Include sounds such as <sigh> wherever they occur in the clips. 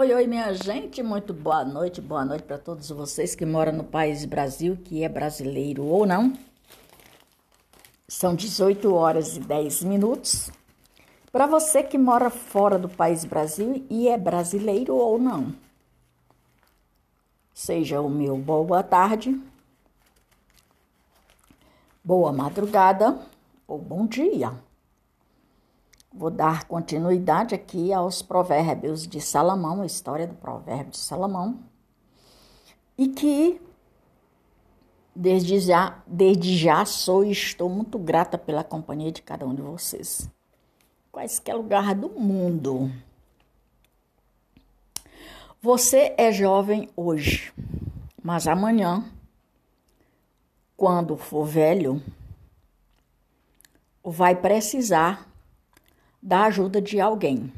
Oi, oi, minha gente, muito boa noite, boa noite para todos vocês que moram no país Brasil, que é brasileiro ou não. São 18 horas e 10 minutos. Para você que mora fora do país Brasil e é brasileiro ou não. Seja o meu boa tarde, boa madrugada ou bom dia. Vou dar continuidade aqui aos provérbios de Salomão, a história do provérbio de Salomão, e que desde já, desde já sou e estou muito grata pela companhia de cada um de vocês. Quaisquer lugar do mundo. Você é jovem hoje, mas amanhã, quando for velho, vai precisar da ajuda de alguém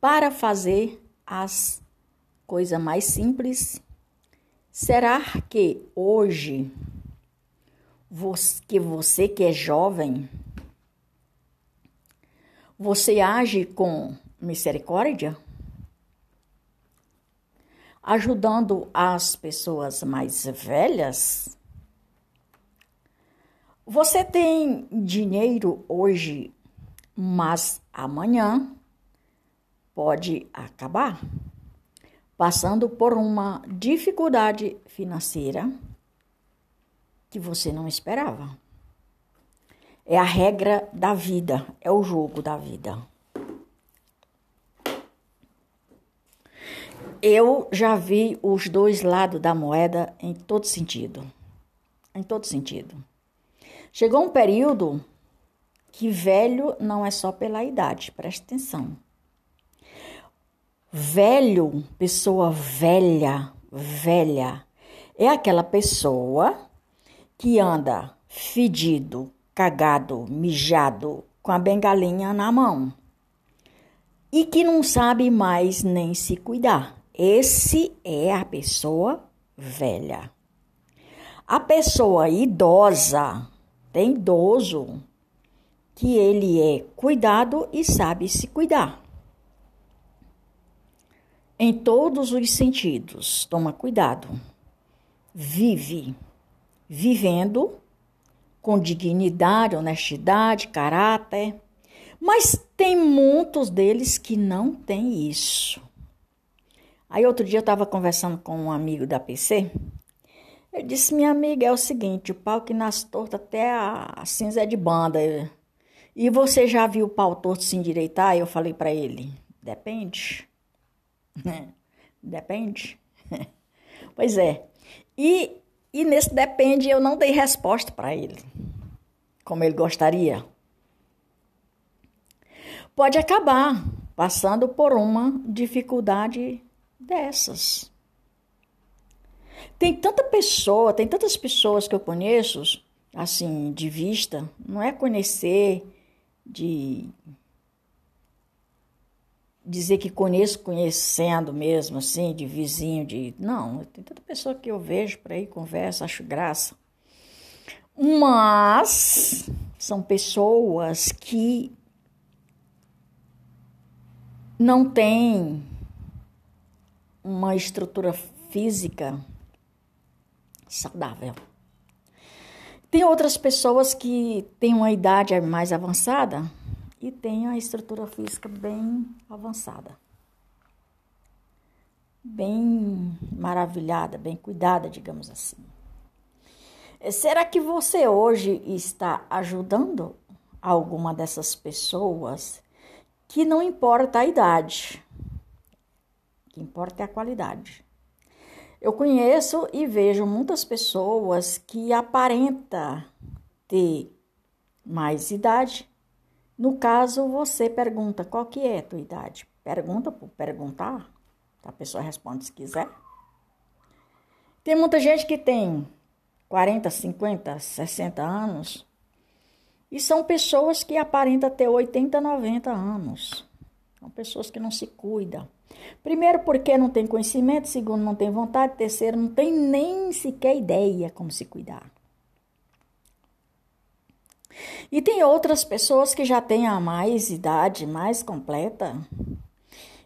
para fazer as coisas mais simples. Será que hoje que você que é jovem você age com misericórdia? Ajudando as pessoas mais velhas? Você tem dinheiro hoje mas amanhã pode acabar passando por uma dificuldade financeira que você não esperava. É a regra da vida, é o jogo da vida. Eu já vi os dois lados da moeda em todo sentido. Em todo sentido. Chegou um período que velho não é só pela idade, preste atenção. Velho, pessoa velha, velha, é aquela pessoa que anda fedido, cagado, mijado, com a bengalinha na mão e que não sabe mais nem se cuidar. Esse é a pessoa velha. A pessoa idosa, tem idoso, que ele é cuidado e sabe se cuidar. Em todos os sentidos, toma cuidado. Vive, vivendo com dignidade, honestidade, caráter. Mas tem muitos deles que não têm isso. Aí outro dia eu estava conversando com um amigo da PC. Ele disse: Minha amiga, é o seguinte: o pau que nasce torto até a cinza é de banda. E você já viu o pau torto se endireitar? Eu falei para ele: depende. <laughs> depende. <laughs> pois é. E, e nesse depende eu não dei resposta para ele, como ele gostaria. Pode acabar passando por uma dificuldade dessas. Tem tanta pessoa, tem tantas pessoas que eu conheço, assim, de vista, não é conhecer de dizer que conheço conhecendo mesmo, assim, de vizinho, de. Não, tem tanta pessoa que eu vejo por aí, conversa, acho graça. Mas são pessoas que não têm uma estrutura física saudável. Tem outras pessoas que têm uma idade mais avançada e têm a estrutura física bem avançada. Bem maravilhada, bem cuidada, digamos assim. Será que você hoje está ajudando alguma dessas pessoas que não importa a idade, o que importa é a qualidade? Eu conheço e vejo muitas pessoas que aparenta ter mais idade. No caso, você pergunta qual que é a tua idade. Pergunta por perguntar. A pessoa responde se quiser. Tem muita gente que tem 40, 50, 60 anos e são pessoas que aparentam ter 80, 90 anos. São pessoas que não se cuidam. Primeiro, porque não tem conhecimento. Segundo, não tem vontade. Terceiro, não tem nem sequer ideia como se cuidar. E tem outras pessoas que já têm a mais idade mais completa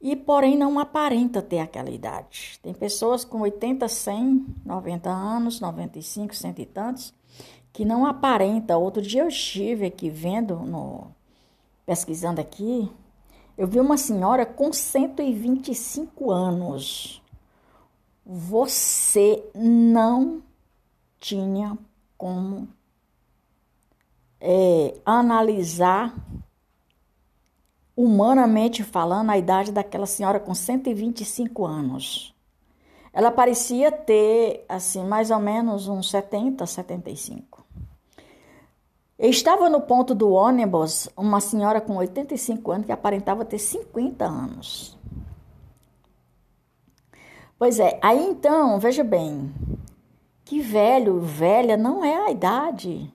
e porém não aparenta ter aquela idade. Tem pessoas com 80, 100, 90 anos, 95, cento e tantos, que não aparenta. Outro dia eu estive aqui vendo, no, pesquisando aqui, eu vi uma senhora com 125 anos. Você não tinha como é, analisar humanamente falando, a idade daquela senhora com 125 anos. Ela parecia ter, assim, mais ou menos uns 70, 75. Estava no ponto do ônibus uma senhora com 85 anos que aparentava ter 50 anos. Pois é, aí então, veja bem, que velho, velha não é a idade.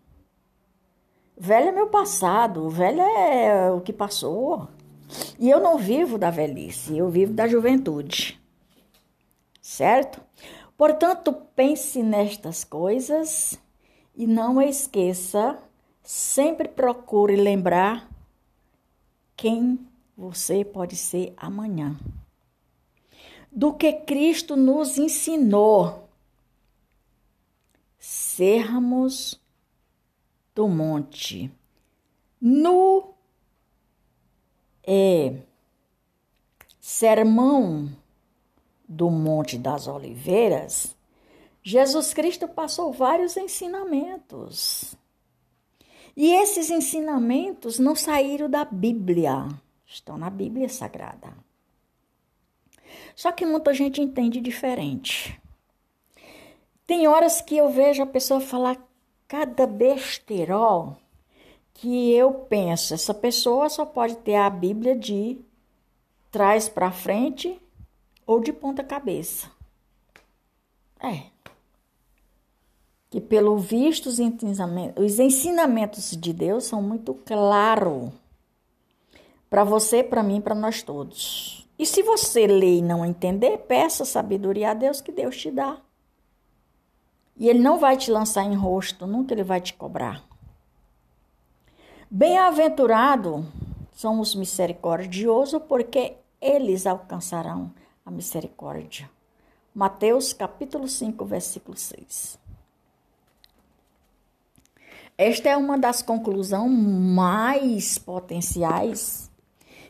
Velho é meu passado, velho é o que passou. E eu não vivo da velhice, eu vivo da juventude. Certo? Portanto, pense nestas coisas e não esqueça, sempre procure lembrar quem você pode ser amanhã. Do que Cristo nos ensinou. Sermos do monte. No é, sermão do Monte das Oliveiras, Jesus Cristo passou vários ensinamentos. E esses ensinamentos não saíram da Bíblia, estão na Bíblia Sagrada. Só que muita gente entende diferente. Tem horas que eu vejo a pessoa falar cada besterol que eu penso, essa pessoa só pode ter a Bíblia de trás para frente ou de ponta cabeça. É. Que pelo visto os ensinamentos, os ensinamentos de Deus são muito claros para você, para mim, para nós todos. E se você ler e não entender, peça sabedoria a Deus que Deus te dá. E ele não vai te lançar em rosto, nunca ele vai te cobrar. Bem-aventurado são os misericordiosos, porque eles alcançarão a misericórdia. Mateus capítulo 5, versículo 6. Esta é uma das conclusões mais potenciais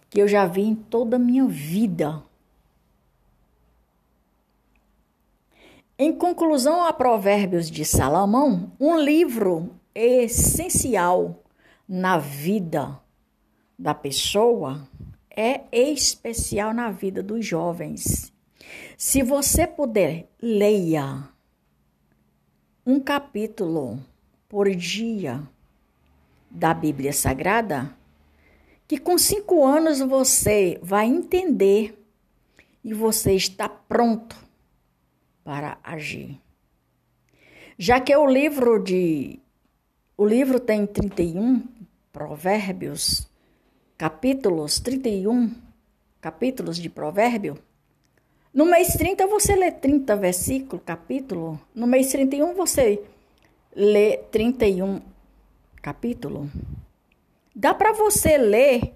que eu já vi em toda a minha vida Em conclusão a Provérbios de Salomão, um livro essencial na vida da pessoa é especial na vida dos jovens. Se você puder, leia um capítulo por dia da Bíblia Sagrada, que com cinco anos você vai entender e você está pronto para agir. Já que o livro de o livro tem 31 provérbios, capítulos, 31 capítulos de provérbio. No mês 30 você lê 30 versículos, capítulo. No mês 31 você lê 31 capítulo. Dá para você ler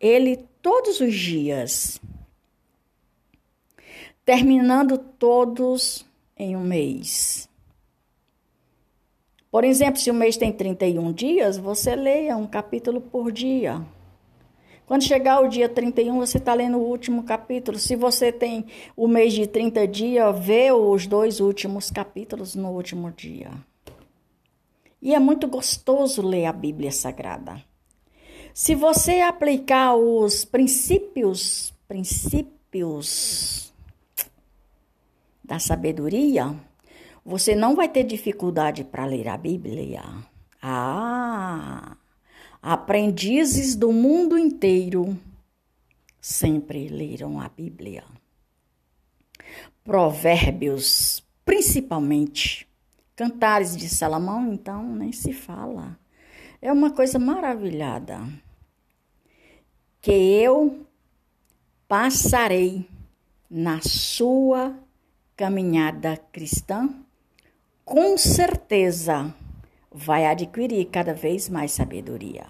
ele todos os dias terminando todos em um mês. Por exemplo, se o mês tem 31 dias, você leia um capítulo por dia. Quando chegar o dia 31, você está lendo o último capítulo. Se você tem o mês de 30 dias, vê os dois últimos capítulos no último dia. E é muito gostoso ler a Bíblia Sagrada. Se você aplicar os princípios, princípios da sabedoria, você não vai ter dificuldade para ler a Bíblia. Ah, aprendizes do mundo inteiro sempre leram a Bíblia. Provérbios, principalmente. Cantares de Salomão, então, nem se fala. É uma coisa maravilhada. Que eu passarei na sua caminhada cristã, com certeza vai adquirir cada vez mais sabedoria.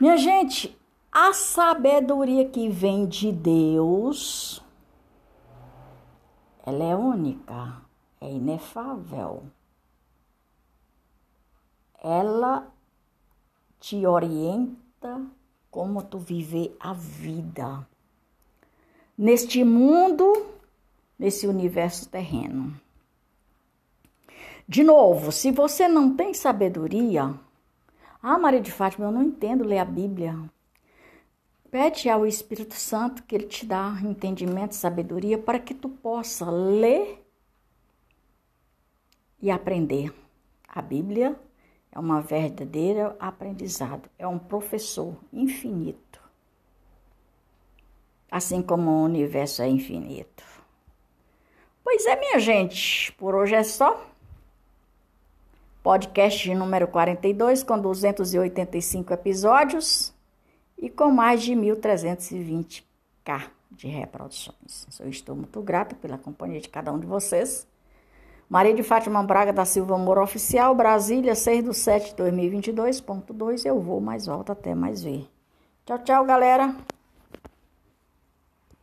Minha gente, A sabedoria que vem de Deus, ela é única, é inefável. Ela te orienta como tu viver a vida neste mundo, nesse universo terreno. De novo, se você não tem sabedoria, ah, Maria de Fátima, eu não entendo ler a Bíblia. Pede ao Espírito Santo que ele te dá entendimento, sabedoria para que tu possa ler e aprender. A Bíblia é uma verdadeira aprendizado, é um professor infinito. Assim como o universo é infinito. Pois é, minha gente, por hoje é só. Podcast número 42, com 285 episódios e com mais de 1.320k de reproduções. Eu estou muito grata pela companhia de cada um de vocês. Maria de Fátima Braga da Silva Amor Oficial, Brasília, 6 de 7 de 2022.2. Eu vou mais volta até mais ver. Tchau, tchau, galera.